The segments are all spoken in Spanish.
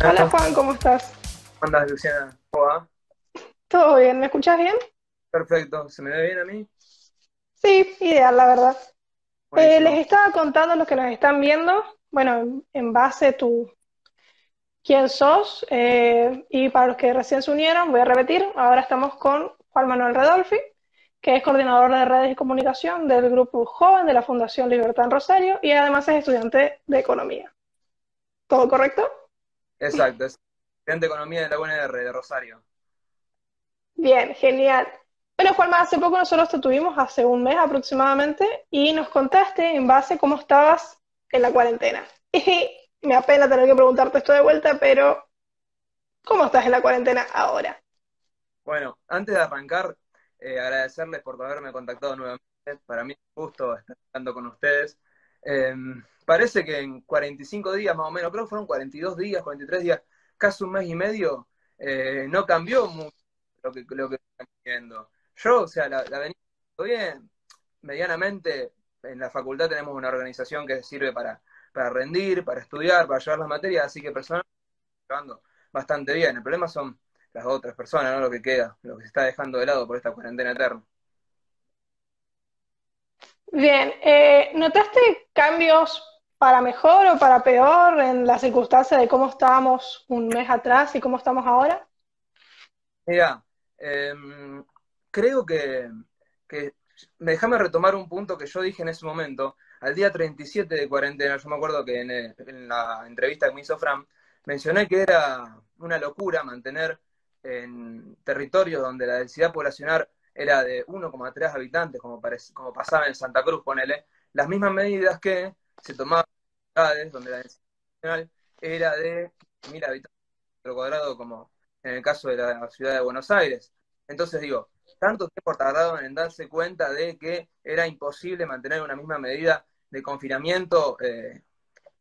Hola Juan, ¿cómo estás? ¿Cómo andas, Luciana? ¿Cómo va? ¿Todo bien? ¿Me escuchas bien? Perfecto. ¿Se me ve bien a mí? Sí, ideal, la verdad. Eh, les estaba contando a los que nos están viendo, bueno, en, en base a tu quién sos, eh, y para los que recién se unieron, voy a repetir, ahora estamos con Juan Manuel Redolfi, que es coordinador de redes y comunicación del Grupo Joven de la Fundación Libertad en Rosario y además es estudiante de economía. ¿Todo correcto? Exacto, es estudiante de Economía de la UNR de Rosario. Bien, genial. Bueno, Juanma, hace poco nosotros te tuvimos, hace un mes aproximadamente, y nos contaste en base a cómo estabas en la cuarentena. Y me apena tener que preguntarte esto de vuelta, pero ¿cómo estás en la cuarentena ahora? Bueno, antes de arrancar, eh, agradecerles por haberme contactado nuevamente. Para mí es un gusto estar hablando con ustedes. Eh, parece que en 45 días más o menos, creo que fueron 42 días, 43 días, casi un mes y medio, eh, no cambió mucho lo que, lo que viendo. Yo, o sea, la, la venía bien, medianamente, en la facultad tenemos una organización que sirve para, para rendir, para estudiar, para llevar las materias, así que personalmente llevando bastante bien. El problema son las otras personas, ¿no? Lo que queda, lo que se está dejando de lado por esta cuarentena eterna. Bien, eh, ¿notaste cambios para mejor o para peor en la circunstancia de cómo estábamos un mes atrás y cómo estamos ahora? Mira, eh, creo que, que déjame retomar un punto que yo dije en ese momento. Al día 37 de cuarentena, yo me acuerdo que en, la entrevista que me hizo Fran, mencioné que era una locura mantener en territorios donde la densidad poblacional era de 1,3 habitantes, como, como pasaba en Santa Cruz, ponele, las mismas medidas que se tomaban donde la densidad poblacional era de 1.000 habitantes por cuadrado, como en el caso de la ciudad de Buenos Aires. Entonces digo, tanto tiempo tardaron en darse cuenta de que era imposible mantener una misma medida de confinamiento eh,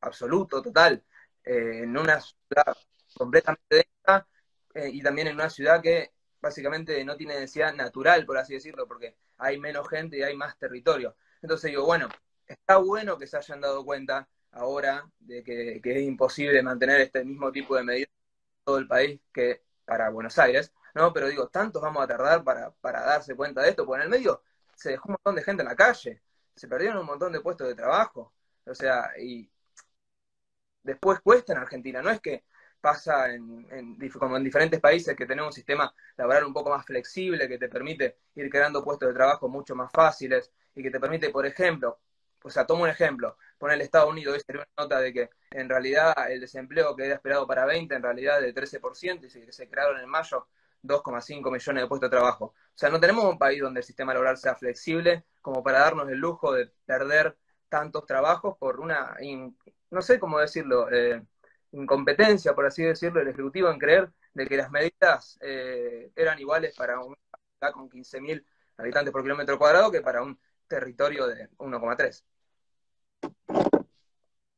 absoluto, total, eh, en una ciudad completamente densa eh, y también en una ciudad que básicamente no tiene densidad natural, por así decirlo, porque hay menos gente y hay más territorio. Entonces digo, bueno, está bueno que se hayan dado cuenta ahora de que, es imposible mantener este mismo tipo de medidas en todo el país que para Buenos Aires, ¿no? Pero digo, tantos vamos a tardar para, darse cuenta de esto, porque en el medio se dejó un montón de gente en la calle, se perdieron un montón de puestos de trabajo, o sea, y después cuesta en Argentina, no es que pasa como en diferentes países que tenemos un sistema laboral un poco más flexible que te permite ir creando puestos de trabajo mucho más fáciles y que te permite, por ejemplo, o sea, tomo un ejemplo, pone el Estados Unidos, hoy una nota de que en realidad el desempleo que era esperado para 20, en realidad de 13%, y se, se crearon en mayo 2,5 millones de puestos de trabajo. O sea, no tenemos un país donde el sistema laboral sea flexible como para darnos el lujo de perder tantos trabajos por una, no sé cómo decirlo, eh, incompetencia, por así decirlo, del Ejecutivo en creer de que las medidas eh, eran iguales para ciudad con 15.000 habitantes por kilómetro cuadrado que para un territorio de 1,3.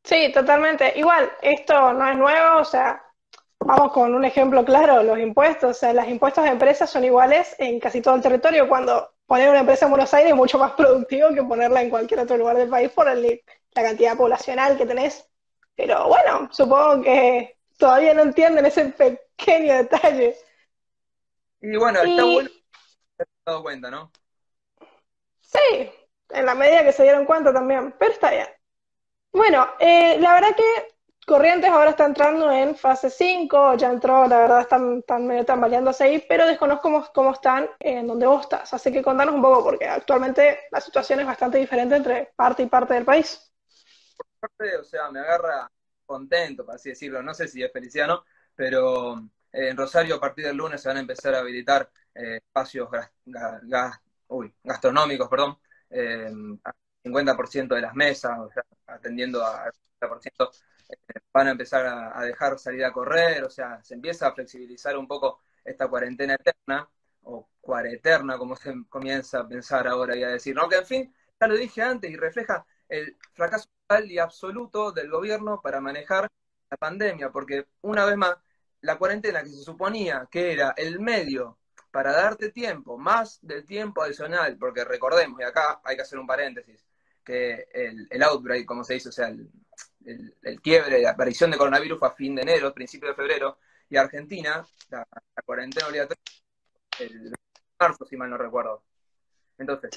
Sí, totalmente. Igual, esto no es nuevo, o sea, vamos con un ejemplo claro, los impuestos, o sea, los impuestos de empresas son iguales en casi todo el territorio, cuando poner una empresa en Buenos Aires es mucho más productivo que ponerla en cualquier otro lugar del país por el, la cantidad poblacional que tenés. Pero bueno, supongo que todavía no entienden ese pequeño detalle. Y bueno, está y... bueno que se dado cuenta, ¿no? Sí, en la medida que se dieron cuenta también, pero está bien. Bueno, eh, la verdad que Corrientes ahora está entrando en fase 5, ya entró, la verdad están, están medio tambaleándose ahí, pero desconozco cómo, cómo, están en donde vos estás. Así que contanos un poco, porque actualmente la situación es bastante diferente entre parte y parte del país. O sea, me agarra contento, por así decirlo, no sé si es felicidad no, pero eh, en Rosario a partir del lunes se van a empezar a habilitar eh, espacios gastronómicos, perdón, eh, 50% de las mesas, o sea, atendiendo al 50%, eh, van a empezar a, a, dejar salir a correr, o sea, se empieza a flexibilizar un poco esta cuarentena eterna, o cuareterna, como se comienza a pensar ahora y a decir, ¿no? Que en fin, ya lo dije antes y refleja el fracaso total y absoluto del gobierno para manejar la pandemia, porque una vez más, la cuarentena que se suponía que era el medio para darte tiempo, más del tiempo adicional, porque recordemos, y acá hay que hacer un paréntesis, que el, el outbreak, como se dice, o sea, el, el, quiebre, la aparición de coronavirus fue a fin de enero, principio de febrero, y Argentina, la, cuarentena obligatoria, el marzo, si mal no recuerdo. Entonces,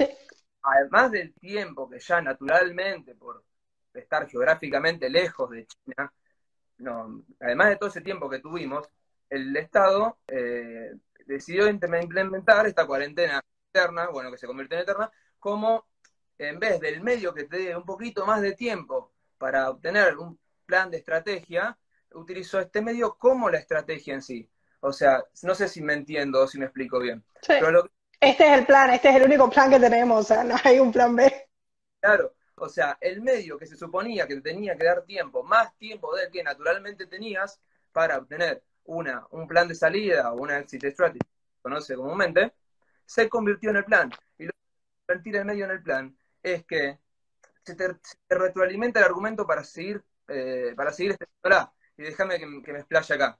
además del tiempo que ya naturalmente, por estar geográficamente lejos de China, no, además de todo ese tiempo que tuvimos, el Estado eh, decidió implementar esta cuarentena eterna, bueno, que se convirtió en eterna, como en vez del medio que te dé un poquito más de tiempo para obtener un plan de estrategia, utilizó este medio como la estrategia en sí. O sea, no sé si me entiendo o si me explico bien. Este es el plan, este es el único plan que tenemos, o sea, no hay un plan B. Claro, o sea, el medio que se suponía que te tenía que dar tiempo, más tiempo del que naturalmente tenías para obtener una, un plan de salida o una exit strategy, conoce comúnmente, se convirtió en el plan. Y lo que convertir el medio en el plan es que se te, retroalimenta el argumento para seguir, eh, para seguir Y déjame que, me explaye acá.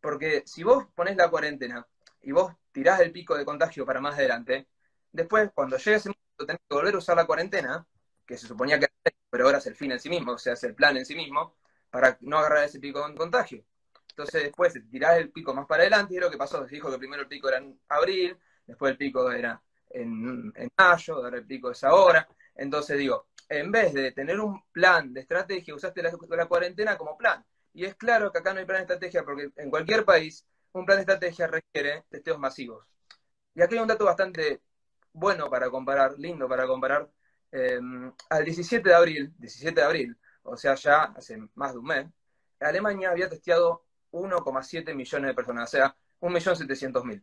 Porque si vos pones la cuarentena y vos tirás el pico de contagio para más adelante, después, cuando llegue ese momento, tenés que volver a usar la cuarentena, que se suponía que era, pero ahora es el fin en sí mismo, o sea, es el plan en sí mismo, para no agarrar ese pico de contagio. Entonces, después tirás el pico más para adelante, y es lo que pasó. Se dijo que primero el pico era en abril, después el pico era en, mayo, ahora el pico es ahora. Entonces digo, en vez de tener un plan de estrategia, usaste la, la, cuarentena como plan. Y es claro que acá no hay plan de estrategia porque en cualquier país un plan de estrategia requiere testeos masivos. Y aquí hay un dato bastante bueno para comparar, lindo para comparar. Em, al 17 de abril, 17 de abril, o sea, ya hace más de un mes, Alemania había testeado 1,7 millones de personas, o sea, 1.700.000.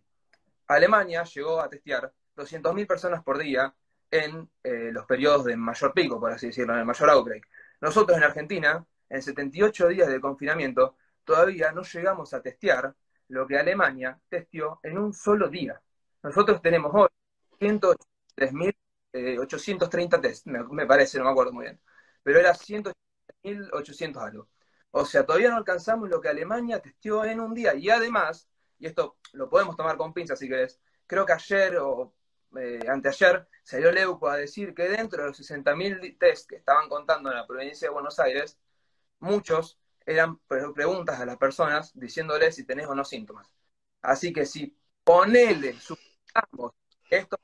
Alemania llegó a testear 200.000 personas por día en eh, los periodos de mayor pico, por así decirlo, en el mayor outbreak. Nosotros en Argentina, en 78 días de confinamiento, todavía no llegamos a testear lo que Alemania testió en un solo día. Nosotros tenemos hoy 103.830 test, me, parece, no me acuerdo muy bien, pero era 103.800 algo. O sea, todavía no alcanzamos lo que Alemania testió en un día. Y además, y esto lo podemos tomar con pinzas si querés, creo que ayer o eh, anteayer salió Leuco a decir que dentro de los 60.000 test que estaban contando en la provincia de Buenos Aires, muchos eran preguntas a las personas diciéndoles si tenés o no síntomas. Así que si ponele, supongamos, estos,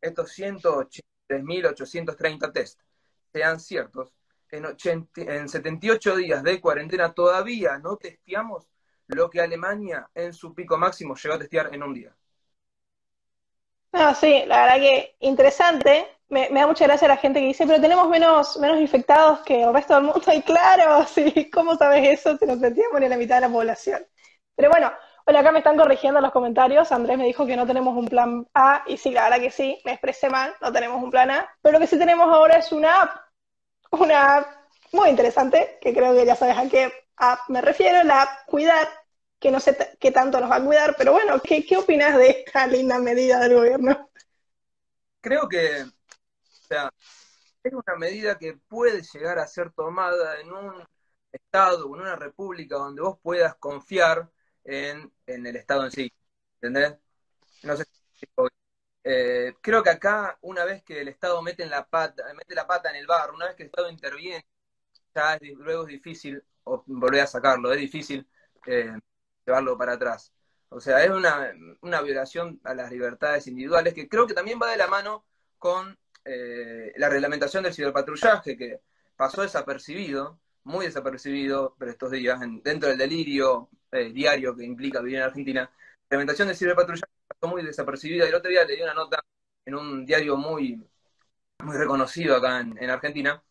estos 183.830 test sean ciertos, en, 78 días de cuarentena todavía no testeamos lo que Alemania en su pico máximo llegó a testear en un día. No, sí, la verdad que interesante. Me, da mucha gracia la gente que dice, pero tenemos menos, infectados que el resto del mundo. Y claro, sí, ¿cómo sabes eso si no sentíamos ni la mitad de la población? Pero bueno, hola, acá me están corrigiendo los comentarios. Andrés me dijo que no tenemos un plan A, y sí, la verdad que sí, me expresé mal, no tenemos un plan A. Pero lo que sí tenemos ahora es una app, una muy interesante, que creo que ya sabes a qué app me refiero, la Cuidar, que no sé qué tanto nos va a cuidar, pero bueno, ¿qué, qué opinas de esta linda medida del gobierno? Creo que, o sea, es una medida que puede llegar a ser tomada en un Estado en una república donde vos puedas confiar en, el Estado en sí. ¿Entendés? No sé si eh, creo que acá, una vez que el Estado mete, en la pata, mete la pata en el bar, una vez que el Estado interviene, ya luego es difícil volver a sacarlo, es difícil eh, llevarlo para atrás. O sea, es una, una, violación a las libertades individuales que creo que también va de la mano con eh, la reglamentación del ciberpatrullaje, que pasó desapercibido, muy desapercibido por estos días, dentro del delirio eh, diario que implica vivir en Argentina. La reglamentación del ciberpatrullaje muy desapercibida. El otro día le di una nota en un diario muy, muy reconocido acá en Argentina,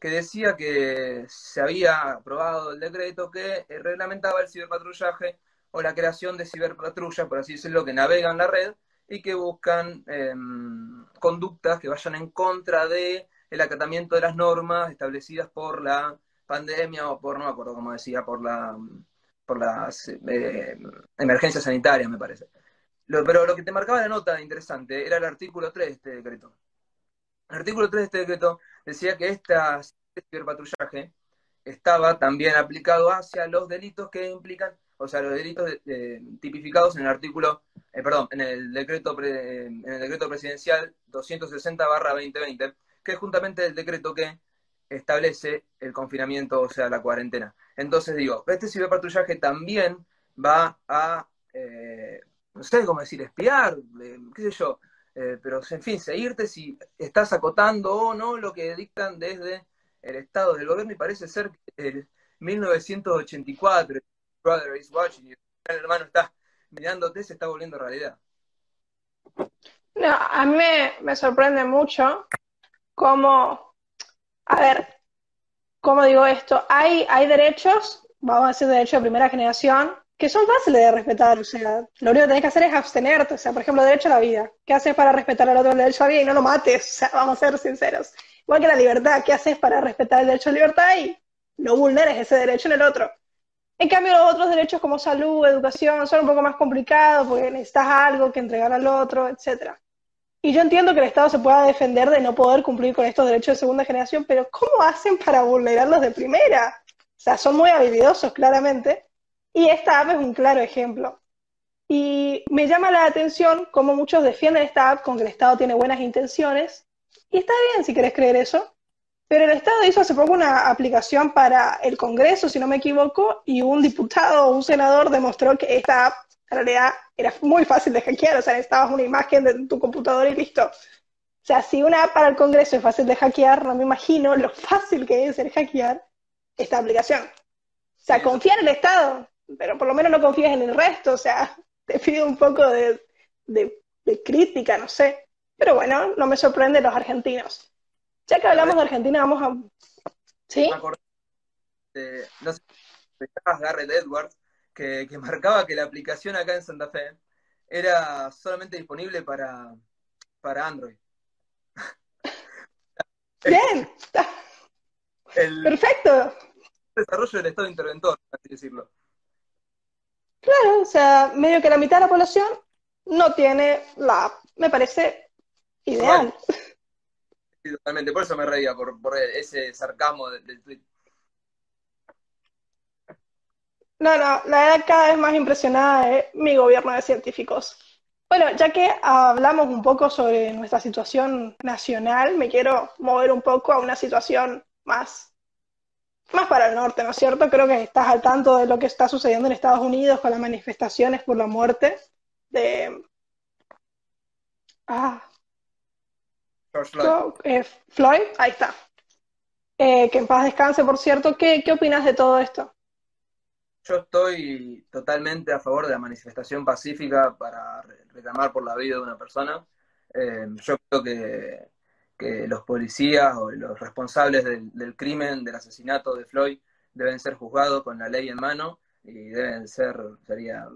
que decía que se había aprobado el decreto que eh, reglamentaba el ciberpatrullaje o la creación de ciberpatrullas, por así decirlo, que navegan la red y que buscan em, conductas que vayan en contra de el acatamiento de las normas establecidas por la pandemia o por, no me acuerdo cómo decía, por la por las eh, emergencias sanitarias, me parece. Pero lo que te marcaba la nota interesante era el artículo 3 de este decreto. El artículo 3 de este decreto decía que este ciberpatrullaje estaba también aplicado hacia los delitos que implican, o sea, los delitos tipificados en el artículo, eh, perdón, en el decreto en el decreto presidencial 260/2020, que es juntamente el decreto que establece el confinamiento, o sea, la cuarentena. Entonces digo, este ciberpatrullaje también va a, eh, no sé cómo decir, espiar, eh, qué sé yo, eh, pero en fin, seguirte si estás acotando o no lo que dictan desde el Estado del gobierno y parece ser que el 1984, brother is watching el hermano está mirándote, se está volviendo realidad. No, a mí me, sorprende mucho cómo, a ver, ¿cómo digo esto? Hay, hay derechos, vamos a decir derechos de primera generación, que son fáciles de respetar, o sea, lo único que tenés que hacer es abstenerte, o sea, por ejemplo, derecho a la vida. ¿Qué haces para respetar al otro el derecho a la vida y no lo mates? O sea, vamos a ser sinceros. Igual que la libertad, ¿qué haces para respetar el derecho a la libertad y no vulneres ese derecho en el otro? En cambio, los otros derechos como salud, educación, son un poco más complicados porque necesitas algo que entregar al otro, etc. Y yo entiendo que el Estado se pueda defender de no poder cumplir con estos derechos de segunda generación, pero ¿cómo hacen para vulnerarlos de primera? O sea, son muy habilidosos, claramente, y esta app es un claro ejemplo. Y me llama la atención cómo muchos defienden esta app con que el Estado tiene buenas intenciones, y está bien si querés creer eso, pero el Estado hizo hace poco una aplicación para el Congreso, si no me equivoco, y un diputado o un senador demostró que esta app en realidad era muy fácil de hackear, o sea, necesitabas una imagen de tu computadora y listo. O sea, si una app para el Congreso es fácil de hackear, no me imagino lo fácil que es ser hackear esta aplicación. O sea, confía en el Estado, pero por lo menos no confías en el resto, o sea, te pido un poco de, de crítica, no sé. Pero bueno, no me sorprende los argentinos. Ya que hablamos de Argentina, vamos a. ¿Sí? De, no sé, Garrett Edwards, que, que, marcaba que la aplicación acá en Santa Fe era solamente disponible para, para Android. Bien. El, Perfecto. Desarrollo del Estado interventor, así decirlo. Claro, o sea, medio que la mitad de la población no tiene la app. Me parece ideal totalmente. Por eso me reía, por, ese sarcasmo del, tweet. No, no, la verdad cada vez más impresionada es mi gobierno de científicos. Bueno, ya que hablamos un poco sobre nuestra situación nacional, me quiero mover un poco a una situación más, más para el norte, ¿no es cierto? Creo que estás al tanto de lo que está sucediendo en Estados Unidos con las manifestaciones por la muerte de... Ah, eh, Floyd. ahí está. Eh, que en paz descanse, por cierto. ¿Qué, ¿Qué opinas de todo esto? Yo estoy totalmente a favor de la manifestación pacífica para reclamar por la vida de una persona. Eh, yo creo que, que, los policías o los responsables del, crimen, del asesinato de Floyd, deben ser juzgados con la ley en mano y deben ser, sería,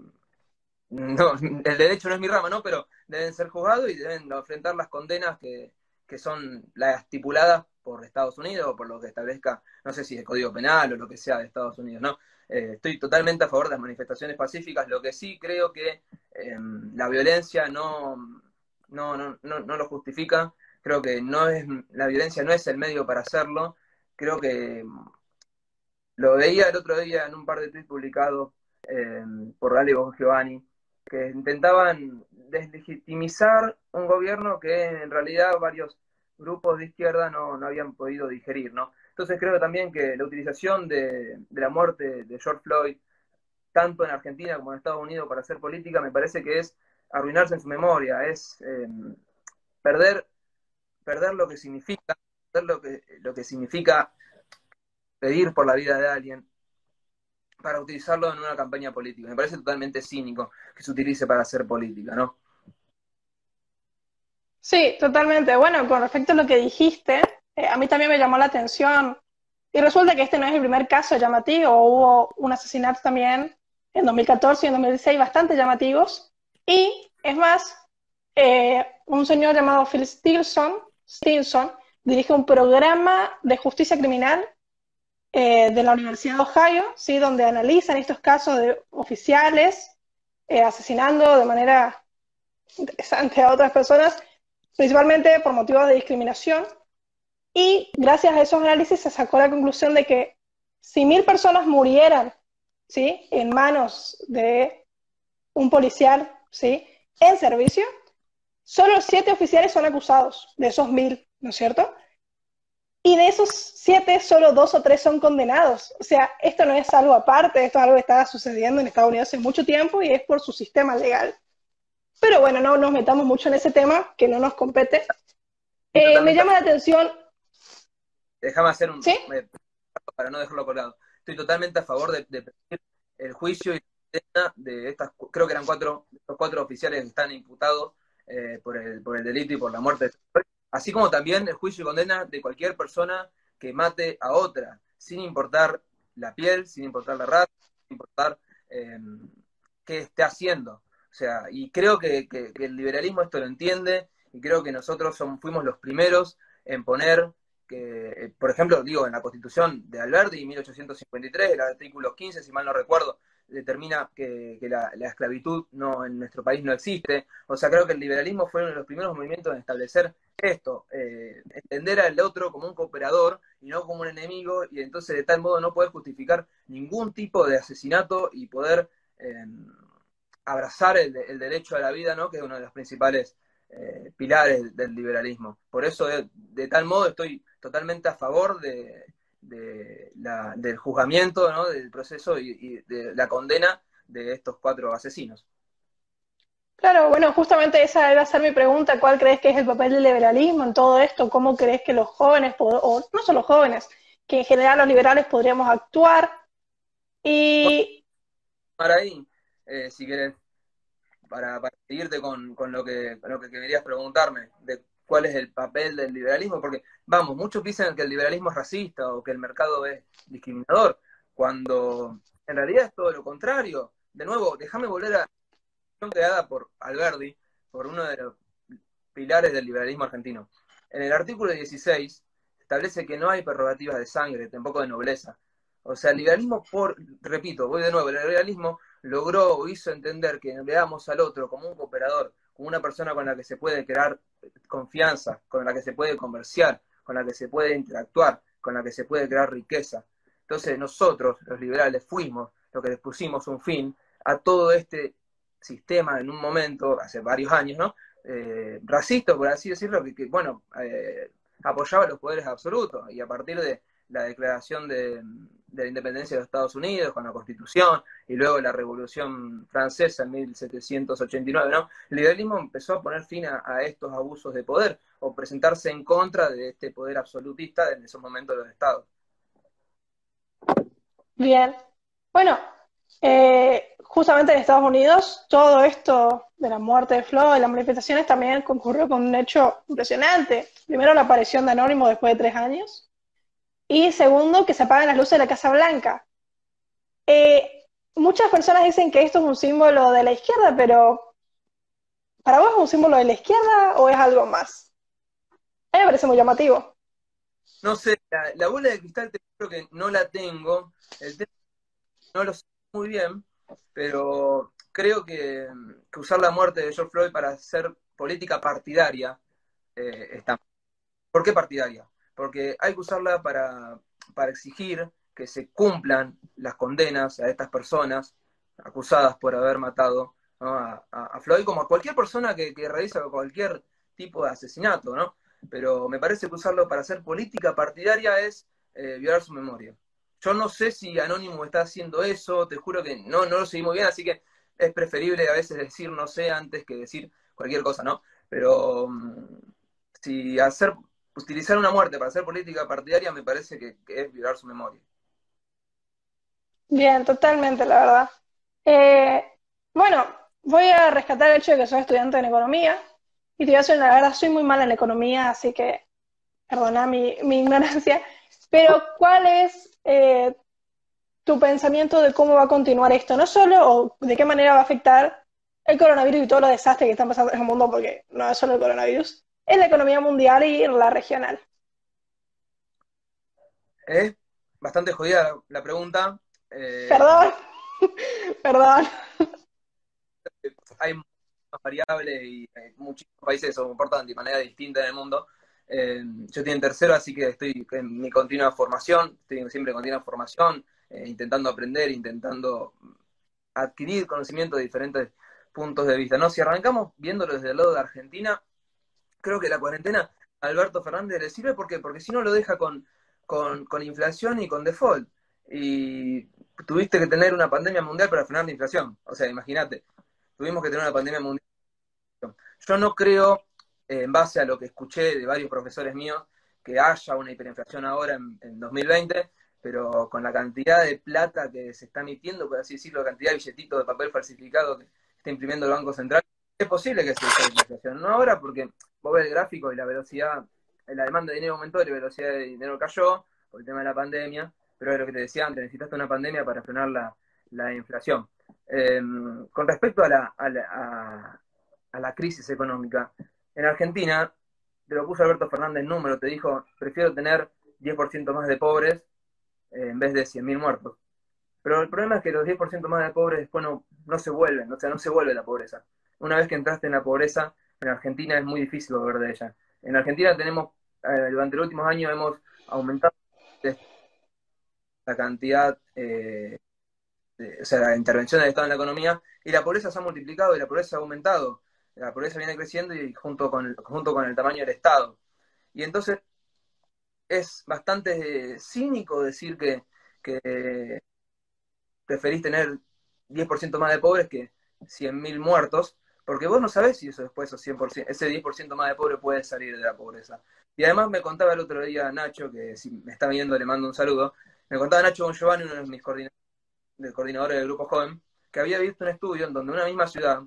no, el derecho no es mi rama, ¿no? Pero deben ser juzgados y deben enfrentar las condenas que, que son las estipuladas por Estados Unidos o por lo que establezca, no sé si el Código Penal o lo que sea de Estados Unidos, ¿no? Eh, estoy totalmente a favor de las manifestaciones pacíficas, lo que sí creo que em, la violencia no, no, no, no, lo justifica, creo que no es, la violencia no es el medio para hacerlo, creo que lo veía el otro día en un par de tweets publicados em, por Dale Giovanni, que intentaban deslegitimizar un gobierno que en realidad varios grupos de izquierda no, habían podido digerir, ¿no? Entonces creo también que la utilización de, la muerte de George Floyd, tanto en Argentina como en Estados Unidos, para hacer política, me parece que es arruinarse en su memoria, es em, perder, perder lo que significa, perder lo que, lo que significa pedir por la vida de alguien, para utilizarlo en una campaña política. Me parece totalmente cínico que se utilice para hacer política, ¿no? Sí, totalmente. Bueno, con respecto a lo que dijiste, eh, a mí también me llamó la atención y resulta que este no es el primer caso llamativo, hubo un asesinato también en 2014 y en 2016 bastante llamativos y es más, eh, un señor llamado Phil Stilson, Stilson dirige un programa de justicia criminal eh, de la Universidad de Ohio, ¿sí? donde analizan estos casos de oficiales eh, asesinando de manera interesante a otras personas, principalmente por motivos de discriminación. Y gracias a esos análisis se sacó la conclusión de que si mil personas murieran ¿sí? en manos de un policial ¿sí? en servicio, solo siete oficiales son acusados de esos mil, ¿no es cierto? y de esos siete, solo dos o tres son condenados. O sea, esto no es algo aparte, esto es algo que está sucediendo en Estados Unidos hace mucho tiempo y es por su sistema legal. Pero bueno, no nos metamos mucho en ese tema que no nos compete. Eh, me llama la atención. Déjame hacer un. ¿Sí? Para no dejarlo colgado. Estoy totalmente a favor de, de el juicio y de estas, creo que eran cuatro, los cuatro oficiales que están imputados eh, por, el, por el delito y por la muerte. Así como también el juicio y condena de cualquier persona que mate a otra, sin importar la piel, sin importar la raza, sin importar em, qué esté haciendo. O sea, y creo que, el liberalismo esto lo entiende y creo que nosotros somos, fuimos los primeros en poner que, eh, por ejemplo, digo, en la Constitución de Alberti, 1853, el artículo 15, si mal no recuerdo, determina que, la, esclavitud no en nuestro país no existe. O sea, creo que el liberalismo fue uno de los primeros movimientos en establecer esto, eh, entender al otro como un cooperador y no como un enemigo, y entonces de tal modo no poder justificar ningún tipo de asesinato y poder em, abrazar el, derecho a la vida, ¿no? que es uno de los principales eh, pilares del liberalismo. Por eso, de tal modo, estoy totalmente a favor de, de la, del juzgamiento, ¿no? del proceso y, de la condena de estos cuatro asesinos. Claro, bueno, justamente esa iba a ser mi pregunta, ¿cuál crees que es el papel del liberalismo en todo esto? ¿Cómo crees que los jóvenes, o no solo jóvenes, que en general los liberales podríamos actuar? Y... Para ahí, eh, si querés, para, para seguirte con, con, lo que, con lo que querías preguntarme, de cuál es el papel del liberalismo, porque, vamos, muchos dicen que el liberalismo es racista o que el mercado es discriminador, cuando en realidad es todo lo contrario. De nuevo, déjame volver a la creada por Alberdi, por uno de los pilares del liberalismo argentino. En el artículo 16 establece que no hay prerrogativas de sangre, tampoco de nobleza. O sea, el liberalismo, por, repito, voy de nuevo, el liberalismo logró o hizo entender que veamos al otro como un cooperador, una persona con la que se puede crear confianza, con la que se puede comerciar, con la que se puede interactuar, con la que se puede crear riqueza. Entonces nosotros, los liberales, fuimos los que les pusimos un fin a todo este sistema en un momento, hace varios años, ¿no? Eh, racista, por así decirlo, que, bueno, eh, apoyaba los poderes absolutos y a partir de la declaración de, de la independencia de los Estados Unidos, con la Constitución, y luego la Revolución Francesa en 1789, ¿no? El liberalismo empezó a poner fin a, estos abusos de poder, o presentarse en contra de este poder absolutista en esos momentos de los estados. Bien. Bueno, eh, justamente en Estados Unidos, todo esto de la muerte de Flo y las manifestaciones también concurrió con un hecho impresionante. Primero la aparición de Anónimo después de tres años, y segundo, que se apagan las luces de la Casa Blanca. Eh, muchas personas dicen que esto es un símbolo de la izquierda, pero ¿para vos es un símbolo de la izquierda o es algo más? A mí me parece muy llamativo. No sé, la, bola de cristal te creo que no la tengo, el tema no lo sé muy bien, pero creo que, usar la muerte de George Floyd para hacer política partidaria eh, está. ¿Por qué partidaria? Porque hay que usarla para, exigir que se cumplan las condenas a estas personas acusadas por haber matado a, Floyd, como a cualquier persona que, realiza cualquier tipo de asesinato, ¿no? Pero me parece que usarlo para hacer política partidaria es eh, violar su memoria. Yo no sé si Anónimo está haciendo eso, te juro que no, no lo seguí muy bien, así que es preferible a veces decir no sé antes que decir cualquier cosa, ¿no? Pero mm, si hacer utilizar una muerte para hacer política partidaria me parece que, es violar su memoria. Bien, totalmente, la verdad. Eh, bueno, voy a rescatar el hecho de que soy estudiante en economía y te voy a decir, la verdad, soy muy mala en economía, así que perdona mi, ignorancia, pero ¿cuál es eh, tu pensamiento de cómo va a continuar esto? No solo, o de qué manera va a afectar el coronavirus y todo los desastres que están pasando en el mundo, porque no es solo el coronavirus, en la economía mundial y la regional. Es bastante jodida la, pregunta. Eh, perdón, perdón. Hay muchas variables y eh, muchísimos países se comportan de manera distinta en el mundo. Eh, yo estoy en tercero, así que estoy en mi continua formación, estoy siempre en continua formación, intentando aprender, intentando adquirir conocimiento de diferentes puntos de vista. ¿no? Si arrancamos viéndolo desde el lado de Argentina, creo que la cuarentena Alberto Fernández le sirve, ¿por qué? Porque si no lo deja con, con, inflación y con default. Y tuviste que tener una pandemia mundial para frenar la inflación. O sea, imagínate, tuvimos que tener una pandemia mundial. Yo no creo, eh, en base a lo que escuché de varios profesores míos, que haya una hiperinflación ahora en, 2020, pero con la cantidad de plata que se está emitiendo, por así decirlo, la cantidad de billetitos de papel falsificado que está imprimiendo el Banco Central, es posible que se esa inflación. No ahora, porque vos ves el gráfico y la velocidad, la demanda de dinero aumentó y la velocidad de dinero cayó por el tema de la pandemia, pero es lo que te decía antes, necesitaste una pandemia para frenar la, inflación. Em, con respecto a la, a la crisis económica, en Argentina te lo puso Alberto Fernández en número, te dijo, prefiero tener 10% más de pobres eh, en vez de 100.000 muertos. Pero el problema es que los 10% más de pobres después no, no se vuelven, o sea, no se vuelve la pobreza. Una vez que entraste en la pobreza, en Argentina es muy difícil volver de ella. En Argentina tenemos, eh, durante los últimos años hemos aumentado la cantidad, eh, o sea, la intervención del Estado en la economía, y la pobreza se ha multiplicado y la pobreza ha aumentado la pobreza viene creciendo y junto con junto con el tamaño del Estado. Y entonces es bastante cínico decir que, que preferís tener 10% más de pobres que 100.000 muertos, porque vos no sabés si eso después, ese 10% más de pobres puede salir de la pobreza. Y además me contaba el otro día Nacho, que si me está viendo le mando un saludo, me contaba Nacho con Giovanni, uno de mis coordinadores del grupo joven, que había visto un estudio en donde una misma ciudad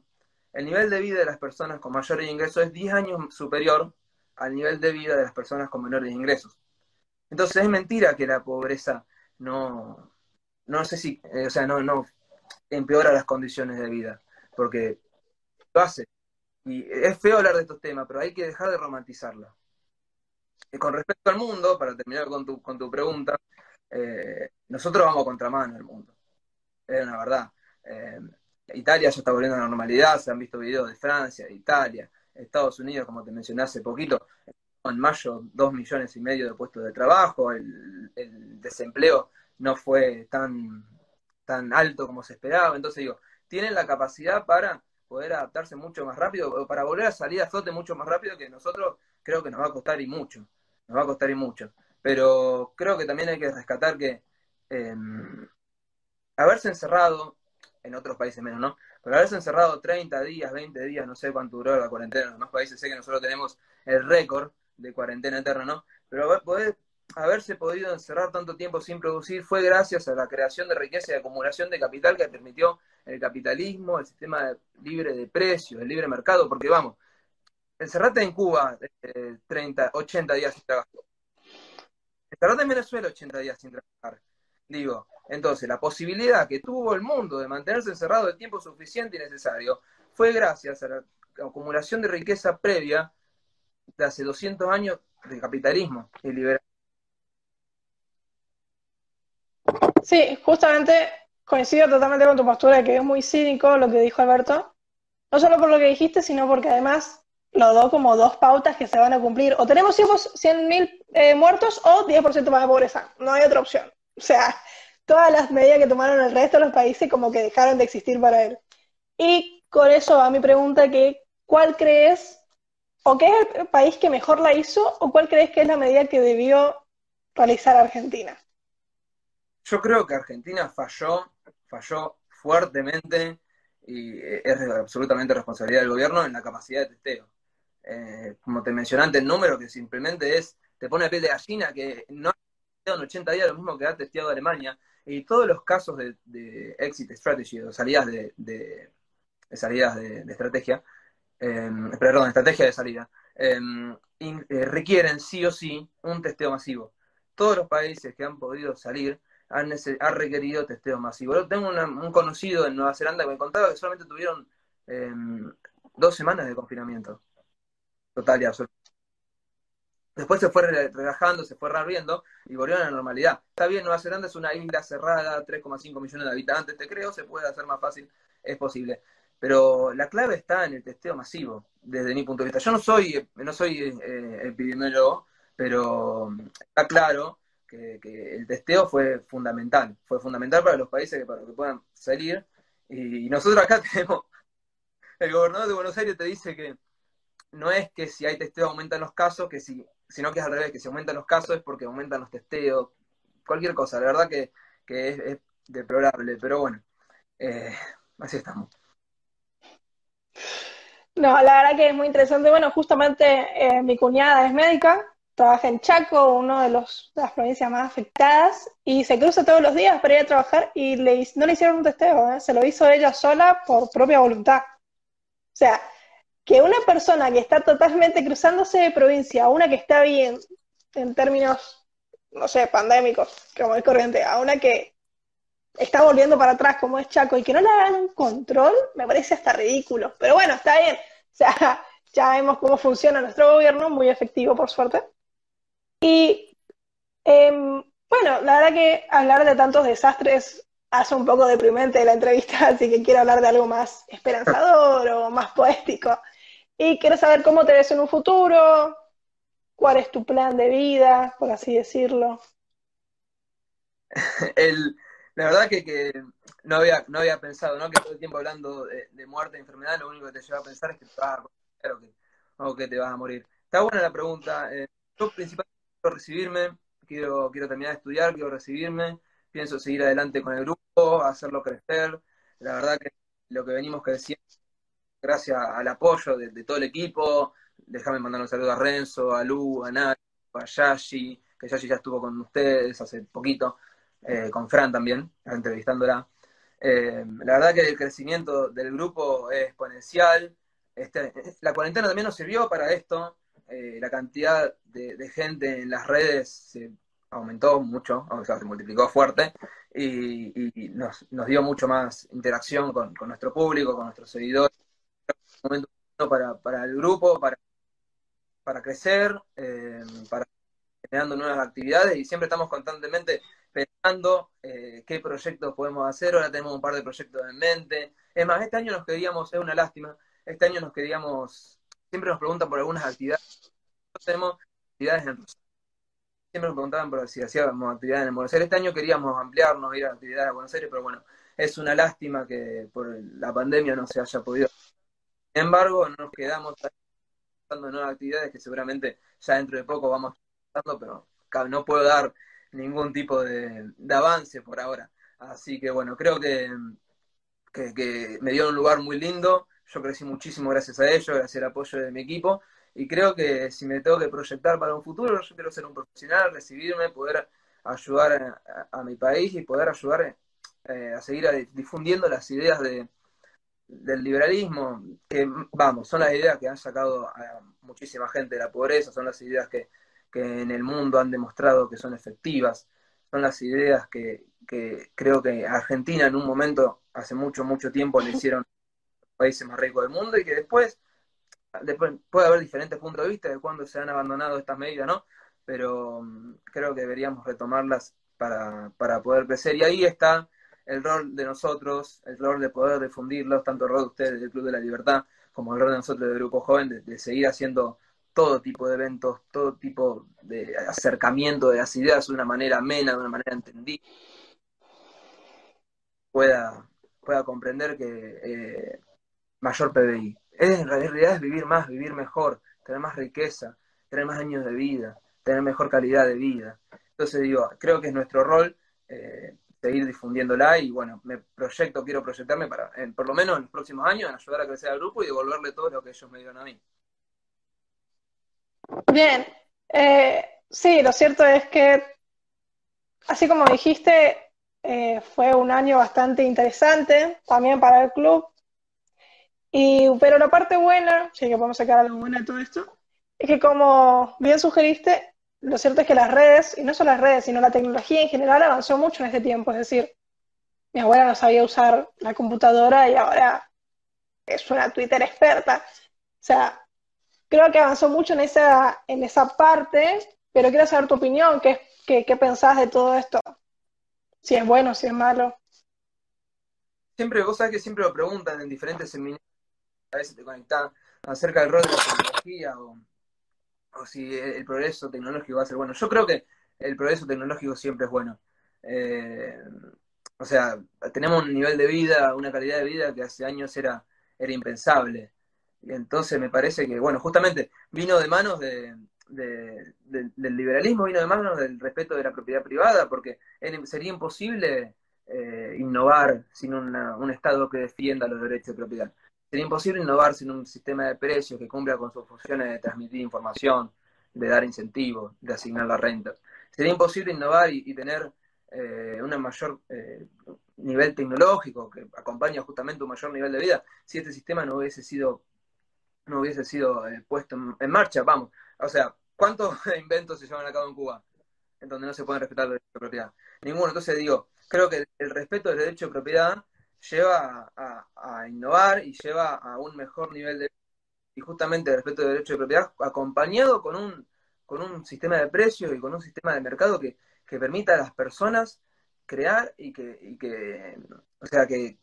el nivel de vida de las personas con mayores ingresos es 10 años superior al nivel de vida de las personas con menores ingresos. Entonces es mentira que la pobreza no, no sé si, eh, o sea, no, no empeora las condiciones de vida, porque lo hace. Y es feo hablar de estos temas, pero hay que dejar de romantizarla. Y con respecto al mundo, para terminar con tu, con tu pregunta, eh, nosotros vamos contramano el mundo. Es una verdad. Eh, Italia ya está volviendo a la normalidad, se han visto videos de Francia, de Italia, Estados Unidos, como te mencioné hace poquito, en mayo dos millones y medio de puestos de trabajo, el, desempleo no fue tan, tan alto como se esperaba, entonces digo, tienen la capacidad para poder adaptarse mucho más rápido, o para volver a salir a flote mucho más rápido que nosotros, creo que nos va a costar y mucho, nos va a costar y mucho. Pero creo que también hay que rescatar que em, haberse encerrado en otros países menos, ¿no? Pero haberse encerrado 30 días, 20 días, no sé cuánto duró la cuarentena, en los países sé que nosotros tenemos el récord de cuarentena eterna, ¿no? Pero poder, haberse podido encerrar tanto tiempo sin producir fue gracias a la creación de riqueza y acumulación de capital que permitió el capitalismo, el sistema libre de precios, el libre mercado, porque vamos, encerrate en Cuba 30, eh, 80 días sin trabajar. Encerrate en Venezuela 80 días sin trabajar. Digo, entonces, la posibilidad que tuvo el mundo de mantenerse encerrado el tiempo suficiente y necesario fue gracias a la acumulación de riqueza previa de hace 200 años de capitalismo y liberalismo. Sí, justamente coincido totalmente con tu postura, que es muy cínico lo que dijo Alberto. No solo por lo que dijiste, sino porque además lo do como dos pautas que se van a cumplir. O tenemos 100.000 eh, muertos o 10% más de pobreza. No hay otra opción. O sea, todas las medidas que tomaron el resto de los países como que dejaron de existir para él. Y con eso va mi pregunta que, ¿cuál crees, o qué es el país que mejor la hizo, o cuál crees que es la medida que debió realizar Argentina? Yo creo que Argentina falló, falló fuertemente y es absolutamente responsabilidad del gobierno en la capacidad de testeo. Eh, como te mencioné antes, el número que simplemente es, te pone a pie de gallina, que no ha testeado en 80 días lo mismo que ha testeado Alemania, y todos los casos de, exit strategy, o salidas de, salidas de, estrategia, em, perdón, estrategia de salida, em, eh, requieren sí o sí un testeo masivo. Todos los países que han podido salir han, requerido testeo masivo. Tengo un conocido en Nueva Zelanda que me contaba que solamente tuvieron em, dos semanas de confinamiento. Total y absoluto. Después se fue relajando, se fue reabriendo y volvió a la normalidad. Está bien, Nueva Zelanda es una isla cerrada, 3,5 millones de habitantes, te creo, se puede hacer más fácil, es posible. Pero la clave está en el testeo masivo, desde mi punto de vista. Yo no soy, no soy eh, epidemiólogo, pero está claro que, el testeo fue fundamental. Fue fundamental para los países para que puedan salir. Y nosotros acá tenemos, el gobernador de Buenos Aires te dice que no es que si hay testeo aumentan los casos, que si, sino que es al revés, que si aumentan los casos es porque aumentan los testeos, cualquier cosa, la verdad que, es, deplorable, pero bueno, eh, así estamos. No, la verdad que es muy interesante. Bueno, justamente eh, mi cuñada es médica, trabaja en Chaco, una de, los, las provincias más afectadas, y se cruza todos los días para ir a trabajar y le, no le hicieron un testeo, ¿eh? se lo hizo ella sola por propia voluntad. O sea, que una persona que está totalmente cruzándose de provincia a una que está bien en términos, no sé, pandémicos, como es corriente, a una que está volviendo para atrás como es Chaco y que no le hagan un control, me parece hasta ridículo. Pero bueno, está bien. O sea, ya vemos cómo funciona nuestro gobierno, muy efectivo por suerte. Y em, bueno, la verdad que hablar de tantos desastres hace un poco deprimente la entrevista, así que quiero hablar de algo más esperanzador o más poético. Y quiero saber cómo te ves en un futuro, cuál es tu plan de vida, por así decirlo. La verdad que, no, había, no había pensado, ¿no? Que todo el tiempo hablando de, muerte, de enfermedad, lo único que te lleva a pensar es que te vas a o que, que te vas a morir. Está buena la pregunta. Eh, principalmente recibirme, quiero, quiero terminar de estudiar, quiero recibirme, pienso seguir adelante con el grupo, hacerlo crecer. La verdad que lo que venimos creciendo, gracias al apoyo de, todo el equipo, déjame mandar un saludo a Renzo, a Lu, a Nacho, a Yashi, que Yashi ya estuvo con ustedes hace poquito. Eh, con Fran también, entrevistándola. Eh, la verdad que el crecimiento del grupo es exponencial. Este, la cuarentena también nos sirvió para esto. Eh, la cantidad de, gente en las redes se aumentó mucho, o sea, se multiplicó fuerte y, nos, dio mucho más interacción con, nuestro público, con nuestros seguidores. Para, para el grupo, para, para crecer, para generando nuevas actividades y siempre estamos constantemente pensando eh, qué proyectos podemos hacer. Ahora tenemos un par de proyectos en mente. Es más, este año nos queríamos, es una lástima, este año nos queríamos, siempre nos preguntan por algunas actividades. Tenemos actividades en Rosario. Siempre nos preguntaban por si hacíamos actividades en Buenos Aires. Este año queríamos ampliarnos, ir a actividades en Buenos Aires, pero bueno, es una lástima que por la pandemia no se haya podido. Sin embargo, nos quedamos en nuevas actividades que seguramente ya dentro de poco vamos a pero no puedo dar ningún tipo de, avance por ahora. Así que bueno, creo que, que, me dio un lugar muy lindo. Yo crecí muchísimo gracias a ello, gracias al apoyo de mi equipo. Y creo que si me tengo que proyectar para un futuro, yo quiero ser un profesional, recibirme, poder ayudar a, mi país y poder ayudar eh, a seguir difundiendo las ideas de, del liberalismo, que vamos, son las ideas que han sacado a muchísima gente de la pobreza, son las ideas que, que en el mundo han demostrado que son efectivas. Son las ideas que, creo que Argentina en un momento, hace mucho, mucho tiempo, le hicieron países más ricos del mundo y que después, después puede haber diferentes puntos de vista de cuándo se han abandonado estas medidas, ¿no? Pero mm, creo que deberíamos retomarlas para, para poder crecer. Y ahí está el rol de nosotros, el rol de poder difundirlos, tanto el rol de ustedes del Club de la Libertad como el rol de nosotros del Grupo Joven, de seguir haciendo todo tipo de eventos, todo tipo de acercamiento de las ideas de una manera amena, de una manera entendida, pueda, pueda comprender que eh, mayor PBI. Es, en realidad es vivir más, vivir mejor, tener más riqueza, tener más años de vida, tener mejor calidad de vida. Entonces digo, creo que es nuestro rol eh, seguir difundiéndola y bueno, me proyecto, quiero proyectarme para, por lo menos en los próximos años, en ayudar a crecer al grupo y devolverle todo lo que ellos me dieron a mí. Bien, eh, sí, lo cierto es que, así como dijiste, eh, fue un año bastante interesante también para el club. Y, pero la parte buena, sí que podemos sacar algo bueno de todo esto, es que como bien sugeriste, lo cierto es que las redes, y no solo las redes, sino la tecnología en general avanzó mucho en este tiempo. Es decir, mi abuela no sabía usar la computadora y ahora es una Twitter experta. O sea, creo que avanzó mucho en esa, en esa parte, pero quiero saber tu opinión, ¿qué, qué, pensás de todo esto? Si es bueno, si es malo. Siempre, vos sabés que siempre lo preguntan en diferentes seminarios, a veces te conectan acerca del rol de la tecnología o, si el progreso tecnológico va a ser bueno. Yo creo que el progreso tecnológico siempre es bueno. Eh, o sea, tenemos un nivel de vida, una calidad de vida que hace años era, era impensable. Y entonces me parece que, bueno, justamente vino de manos de, del liberalismo, vino de manos del respeto de la propiedad privada, porque sería imposible eh, innovar sin un Estado que defienda los derechos de propiedad. Sería imposible innovar sin un sistema de precios que cumpla con sus funciones de transmitir información, de dar incentivos, de asignar la renta. Sería imposible innovar y, tener eh, un mayor eh, nivel tecnológico que acompaña justamente un mayor nivel de vida si este sistema no hubiese sido no hubiese sido eh, puesto en, marcha, vamos. O sea, ¿cuántos inventos se llevan a cabo en Cuba en donde no se pueden respetar los derechos de propiedad? Ninguno. Entonces digo, creo que el respeto del derecho de propiedad lleva a, innovar y lleva a un mejor nivel de y justamente el respeto del derecho de propiedad acompañado con un con un sistema de precios y con un sistema de mercado que, que permita a las personas crear y que, que o sea, que,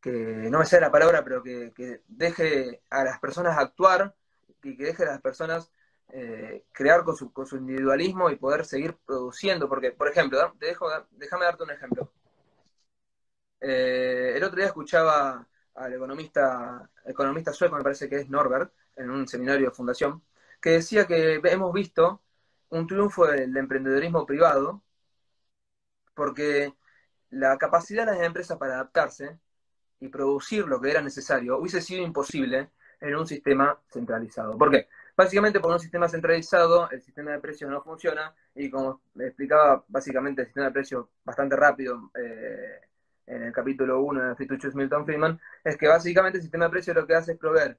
que no me sea la palabra, pero que, deje a las personas actuar y que deje a las personas eh, crear con su, con su individualismo y poder seguir produciendo. Porque, por ejemplo, te dejo, déjame darte un ejemplo. Eh, el otro día escuchaba al economista, economista sueco, me parece que es Norbert, en un seminario de fundación, que decía que hemos visto un triunfo del emprendedorismo privado, porque la capacidad de las empresas para adaptarse y producir lo que era necesario hubiese sido imposible en un sistema centralizado. ¿Por qué? Básicamente por un sistema centralizado el sistema de precios no funciona y como explicaba básicamente el sistema de precios bastante rápido eh, en el capítulo 1 de Free Milton Friedman, es que básicamente el sistema de precios lo que hace es proveer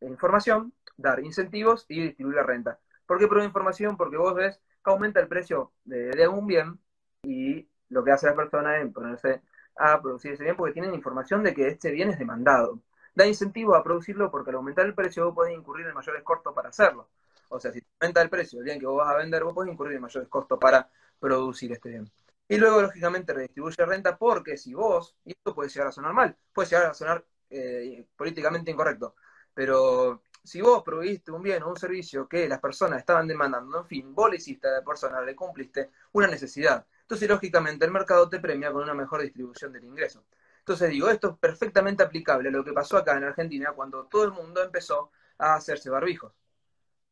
información, dar incentivos y distribuir la renta. ¿Por qué provee información? Porque vos ves que aumenta el precio de, de un bien y lo que hace la persona es ponerse a producir ese bien porque tienen información de que este bien es demandado. Da incentivo a producirlo porque al aumentar el precio vos podés incurrir en mayores costos para hacerlo. O sea, si aumenta el precio del bien que vos vas a vender, vos podés incurrir en mayores costos para producir este bien. Y luego, lógicamente, redistribuye renta porque si vos, y esto puede llegar a sonar mal, puede llegar a sonar eh, políticamente incorrecto, pero si vos proviste un bien o un servicio que las personas estaban demandando, en fin, vos le hiciste a la persona, le cumpliste una necesidad. Entonces, lógicamente, el mercado te premia con una mejor distribución del ingreso. Entonces digo, esto es perfectamente aplicable a lo que pasó acá en Argentina cuando todo el mundo empezó a hacerse barbijos.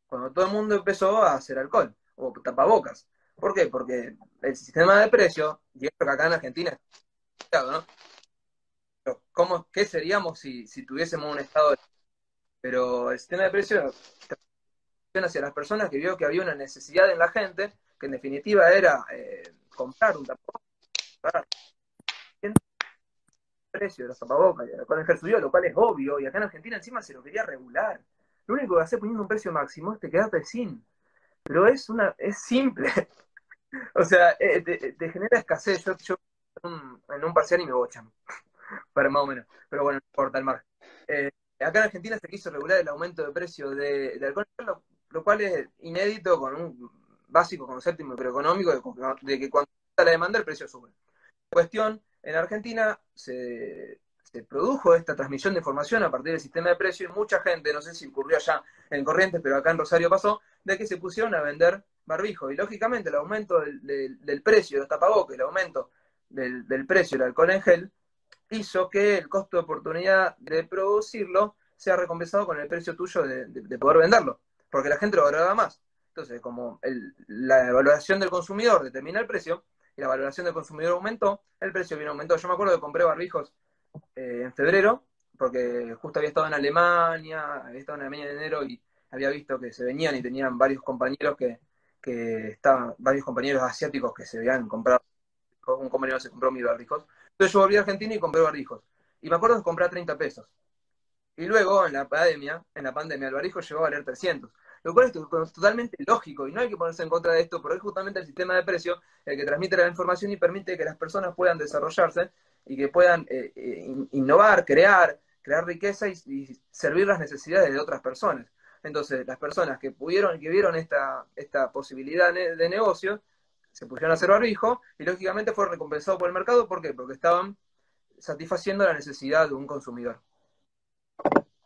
Cuando todo el mundo empezó a hacer alcohol o tapabocas. ¿Por qué? Porque el sistema de precios, y esto que acá en Argentina ¿no? ¿Cómo, ¿Qué seríamos si, si tuviésemos un estado de... Pero el sistema de precios hacia las personas que vio que había una necesidad en la gente, que en definitiva era eh, comprar un tapabocas, el precio de los tapabocas con el lo cual es obvio, y acá en Argentina encima se lo quería regular. Lo único que hace poniendo un precio máximo es te quedarte sin. Pero es una, es simple. o sea, eh, te, genera escasez. Yo, yo en un parcial y me bochan. Para más o menos. Pero bueno, no importa el margen. Eh, acá en Argentina se quiso regular el aumento de precio de, alcohol, lo, cual es inédito con un básico concepto microeconómico de, de que cuando la demanda el precio sube. Cuestión, en Argentina se, se produjo esta transmisión de información a partir del sistema de precio y mucha gente, no sé si ocurrió allá en Corrientes, pero acá en Rosario pasó, de que se pusieron a vender barbijos. Y lógicamente el aumento del, precio de los tapabocas, el aumento del, precio del alcohol en gel, hizo que el costo de oportunidad de producirlo sea recompensado con el precio tuyo de, poder venderlo, porque la gente lo valoraba más. Entonces, como la valoración del consumidor determina el precio, y la valoración del consumidor aumentó, el precio vino aumentó. Yo me acuerdo que compré barbijos eh, en febrero, porque justo había estado en Alemania, había estado en Alemania en enero y había visto que se venían y tenían varios compañeros que, que estaban, varios compañeros asiáticos que se habían comprado, un compañero se compró mis barbijos. Entonces yo volví a Argentina y compré barbijos. Y me acuerdo que compré a 30 pesos. Y luego, en la pandemia, en la pandemia, el barbijo llegó a valer 300. Lo cual es totalmente lógico y no hay que ponerse en contra de esto, porque es justamente el sistema de precio el que transmite la información y permite que las personas puedan desarrollarse y que puedan eh, eh, innovar, crear, crear riqueza y, servir las necesidades de otras personas. Entonces, las personas que pudieron, que vieron esta, esta posibilidad de negocio, se pusieron a hacer barbijo y lógicamente fueron recompensados por el mercado. ¿Por qué? Porque estaban satisfaciendo la necesidad de un consumidor.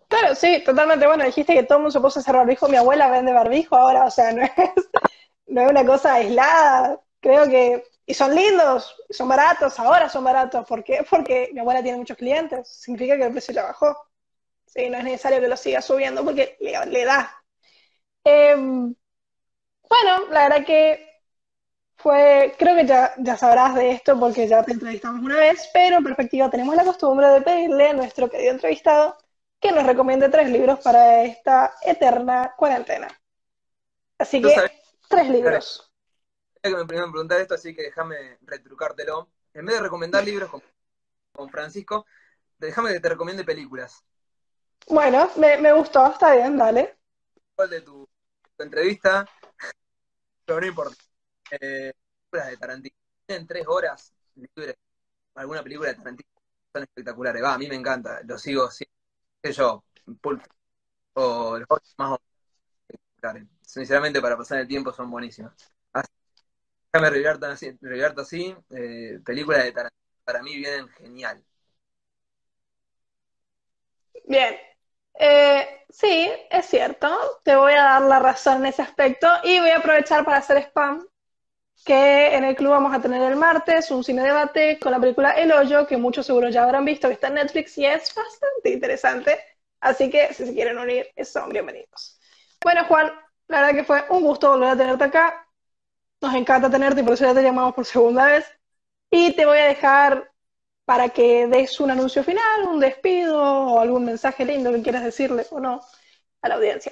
Claro, sí, totalmente. Bueno, dijiste que todo el mundo se puso a hacer barbijo. Mi abuela vende barbijo ahora, o sea, no es, no es una cosa aislada. Creo que. Y son lindos, son baratos, ahora son baratos. ¿Por qué? Porque mi abuela tiene muchos clientes. Significa que el precio ya bajó. Sí, no es necesario que lo siga subiendo porque le, da. Em, bueno, la verdad que fue, creo que ya, ya sabrás de esto porque ya te entrevistamos una vez, pero en perspectiva tenemos la costumbre de pedirle a nuestro querido entrevistado que nos recomiende tres libros para esta eterna cuarentena. Así que, tres libros. que me primero preguntar esto, así que déjame retrucártelo. En vez de recomendar libros con, Francisco, déjame que te recomiende películas. Bueno, me, gustó, está bien, dale. ¿Cuál de tu, entrevista? Pero no importa. Eh, películas de Tarantino. En tres horas Alguna película de Tarantino son espectaculares. Va, a mí me encanta. Lo sigo siempre. yo, Pulp o los más o menos Sinceramente, para pasar el tiempo son buenísimas. Así, déjame revivarte así. así eh, películas de Tarantino para mí vienen genial. Bien, eh, sí, es cierto, te voy a dar la razón en ese aspecto y voy a aprovechar para hacer spam que en el club vamos a tener el martes un cine debate con la película El Hoyo, que muchos seguro ya habrán visto, que está en Netflix y es bastante interesante. Así que si se quieren unir, son bienvenidos. Bueno, Juan, la verdad que fue un gusto volver a tenerte acá. Nos encanta tenerte y por eso ya te llamamos por segunda vez. Y te voy a dejar para que des un anuncio final, un despido o algún mensaje lindo que quieras decirle o no a la audiencia.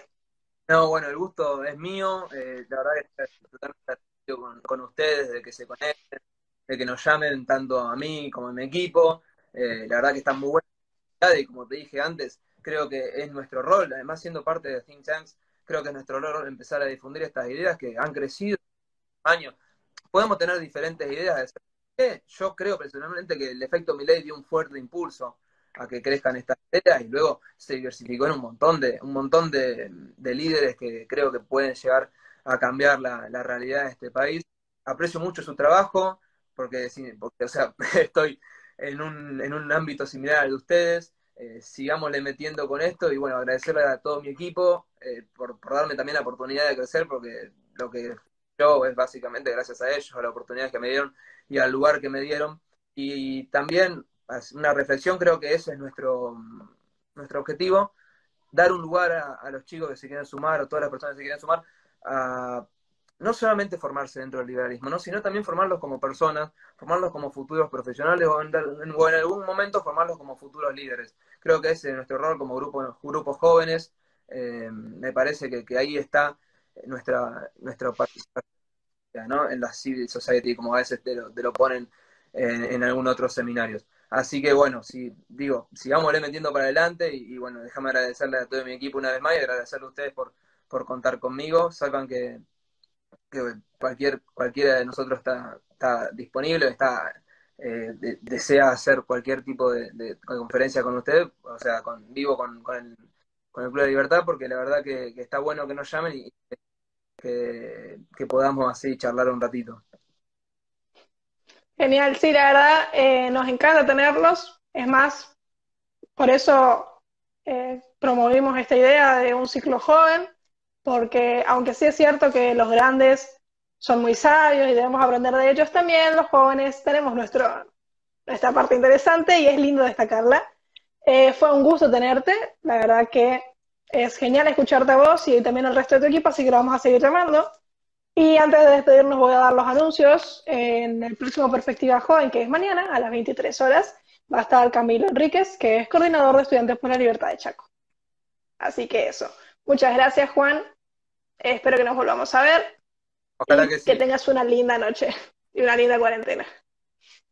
No, bueno, el gusto es mío. Eh, la verdad que estoy totalmente con, ustedes, de que se conecten, de que nos llamen tanto a mí como a mi equipo. Eh, la verdad que están muy buenas y como te dije antes, creo que es nuestro rol, además siendo parte de Think Tanks, creo que es nuestro rol empezar a difundir estas ideas que han crecido años. Podemos tener diferentes ideas. Yo creo personalmente que el efecto Miley dio un fuerte impulso a que crezcan estas ideas y luego se diversificó en un montón de un montón de, de líderes que creo que pueden llegar a cambiar la, realidad de este país. Aprecio mucho su trabajo, porque, porque o sea, estoy en un, en un ámbito similar al de ustedes. Eh, sigámosle metiendo con esto y bueno, agradecerle a todo mi equipo eh, por, darme también la oportunidad de crecer, porque lo que yo es básicamente gracias a ellos, a la oportunidad que me dieron y al lugar que me dieron. Y también una reflexión, creo que ese es nuestro, nuestro objetivo, dar un lugar a, los chicos que se quieren sumar, o todas las personas que se quieren sumar, a no solamente formarse dentro del liberalismo, ¿no? sino también formarlos como personas, formarlos como futuros profesionales o en, algún momento formarlos como futuros líderes. Creo que ese es nuestro rol como grupo, grupos jóvenes. Eh, me parece que, ahí está nuestra, nuestra participación en la civil society, como a veces te lo, ponen en, en algunos otros seminarios. Así que bueno, si digo, sigámosle metiendo para adelante y, bueno, déjame agradecerle a todo mi equipo una vez más y agradecerle a ustedes por, por contar conmigo. Sepan que, cualquier, cualquiera de nosotros está, está disponible, está eh, desea hacer cualquier tipo de, conferencia con usted, o sea, con vivo con, con, el, con el Club de Libertad, porque la verdad que, está bueno que nos llamen y que, podamos así charlar un ratito. Genial, sí, la verdad, eh, nos encanta tenerlos. Es más, por eso eh, promovimos esta idea de un ciclo joven, porque aunque sí es cierto que los grandes son muy sabios y debemos aprender de ellos, también los jóvenes tenemos nuestro, nuestra parte interesante y es lindo destacarla. Eh, fue un gusto tenerte, la verdad que es genial escucharte a vos y también al resto de tu equipo, así que lo vamos a seguir llamando. Y antes de despedirnos voy a dar los anuncios en el próximo Perspectiva Joven, que es mañana a las 23 horas. Va a estar Camilo Enríquez, que es coordinador de Estudiantes por la Libertad de Chaco. Así que eso. Muchas gracias, Juan. Espero que nos volvamos a ver. Ojalá que sí. Que tengas una linda noche y una linda cuarentena.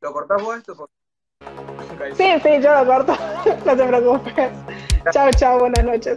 ¿Lo cortamos esto? Sí, sí, yo lo corto. no te preocupes. Chao, chao, buenas noches.